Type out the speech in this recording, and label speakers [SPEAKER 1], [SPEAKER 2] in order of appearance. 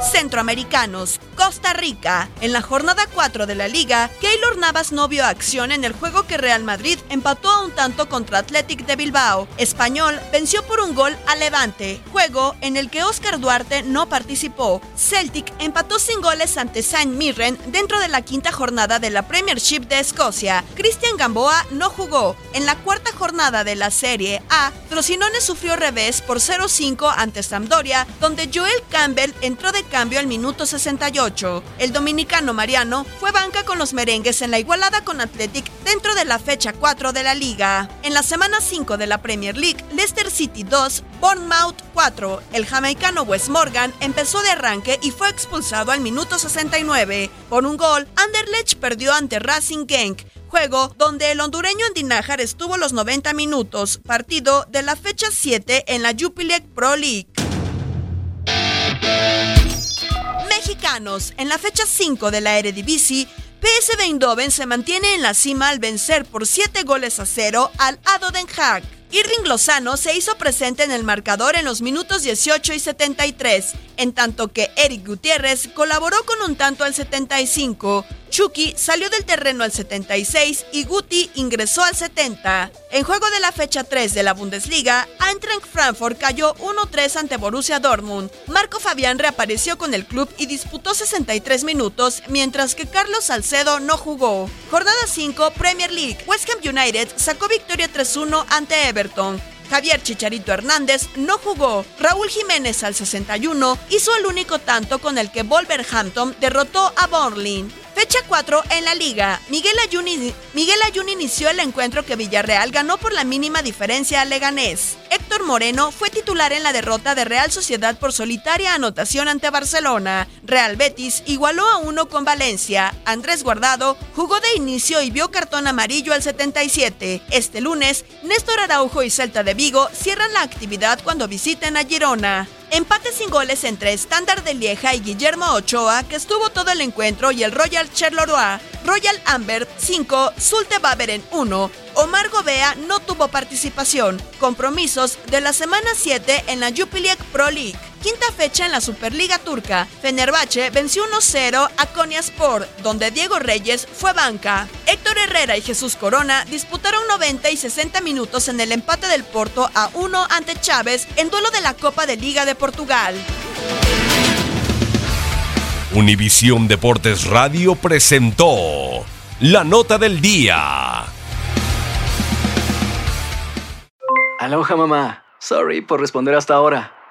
[SPEAKER 1] Centroamericanos, Costa Rica. En la jornada 4 de la liga, Keylor Navas no vio acción en el juego que Real Madrid empató a un tanto contra Athletic de Bilbao. Español venció por un gol a Levante, juego en el que Oscar Duarte no participó. Celtic empató sin goles ante Saint Mirren dentro de la quinta jornada de la Premiership de Escocia. Cristian Gamboa no jugó. En la cuarta jornada de la Serie A, Frosinone sufrió revés por 0-5 ante Sampdoria, donde Joel Campbell entró de cambio al minuto 68. El dominicano Mariano fue banca con los merengues en la igualada con Athletic dentro de la fecha 4 de la liga. En la semana 5 de la Premier League, Leicester City 2, Bournemouth 4. El jamaicano Wes Morgan empezó de arranque y fue expulsado al minuto 69. Por un gol, Anderlecht perdió ante Racing Genk juego donde el hondureño Andinajar estuvo los 90 minutos, partido de la fecha 7 en la Jupiler Pro League. Mexicanos, en la fecha 5 de la Eredivisie, PSV Eindhoven se mantiene en la cima al vencer por 7 goles a 0 al Ado Den Haag. Irving Lozano se hizo presente en el marcador en los minutos 18 y 73, en tanto que Eric Gutiérrez colaboró con un tanto al 75. Chucky salió del terreno al 76 y Guti ingresó al 70. En juego de la fecha 3 de la Bundesliga, Eintracht Frankfurt cayó 1-3 ante Borussia Dortmund. Marco Fabián reapareció con el club y disputó 63 minutos, mientras que Carlos Salcedo no jugó. Jornada 5, Premier League. West Ham United sacó victoria 3-1 ante Everton. Javier Chicharito Hernández no jugó. Raúl Jiménez al 61 hizo el único tanto con el que Wolverhampton derrotó a Burnley. Fecha 4 en la liga. Miguel Ayun, inició el encuentro que Villarreal ganó por la mínima diferencia a Leganés. Héctor Moreno fue titular en la derrota de Real Sociedad por solitaria anotación ante Barcelona. Real Betis igualó a uno con Valencia. Andrés Guardado jugó de inicio y vio cartón amarillo al 77. Este lunes, Néstor Araujo y Celta de Vigo cierran la actividad cuando visiten a Girona. Empate sin goles entre Standard de Lieja y Guillermo Ochoa, que estuvo todo el encuentro, y el Royal Charleroi. Royal Amber 5, Zulte Baveren 1. Omar Gobea no tuvo participación. Compromisos de la semana 7 en la Jupiler Pro League. Quinta fecha en la Superliga Turca. Fenerbahce venció 1-0 a Konyaspor, donde Diego Reyes fue banca. Héctor Herrera y Jesús Corona disputaron 90 y 60 minutos en el empate del Porto a 1 ante Chávez en duelo de la Copa de Liga de Portugal.
[SPEAKER 2] Univisión Deportes Radio presentó la nota del día.
[SPEAKER 3] Aloha mamá. Sorry por responder hasta ahora.